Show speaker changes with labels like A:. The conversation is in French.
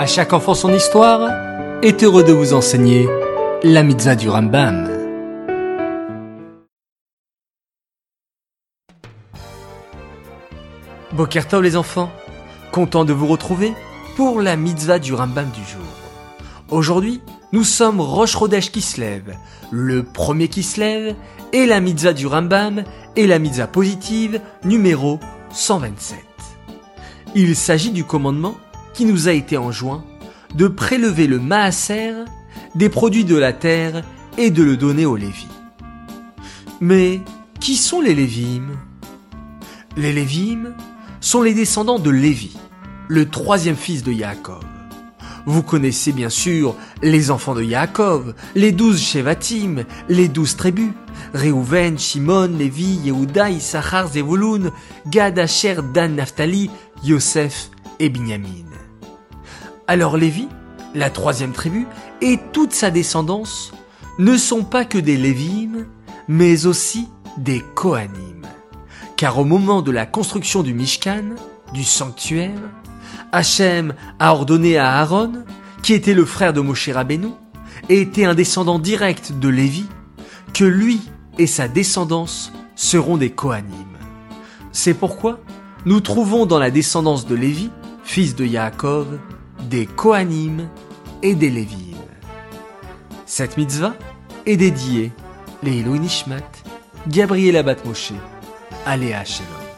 A: À chaque enfant son histoire est heureux de vous enseigner la mitzvah du Rambam. Bokertov les enfants, content de vous retrouver pour la mitzvah du Rambam du jour. Aujourd'hui, nous sommes Rosh Chodesh qui le premier qui et la mitzvah du Rambam et la mitzvah positive numéro 127. Il s'agit du commandement qui nous a été enjoint de prélever le maaser des produits de la terre et de le donner aux Lévis. Mais qui sont les Lévim? Les Lévim sont les descendants de Lévi, le troisième fils de Yaakov. Vous connaissez bien sûr les enfants de Yaakov, les douze Shevatim, les douze tribus, Reuven, Shimon, Lévi, Yehuda, Issachar, Zevulun, Gad, Asher, Dan, Naphtali, Yosef et Binyamin. Alors Lévi, la troisième tribu, et toute sa descendance ne sont pas que des Lévim, mais aussi des Kohanim. Car au moment de la construction du Mishkan, du sanctuaire, Hachem a ordonné à Aaron, qui était le frère de Moshe Rabbeinu, et était un descendant direct de Lévi, que lui et sa descendance seront des Kohanim. C'est pourquoi nous trouvons dans la descendance de Lévi, fils de Yaakov, des Kohanim et des Lévim. Cette mitzvah est dédiée les Nishmat, Gabriel Abat Moshe, Aléa Shalom.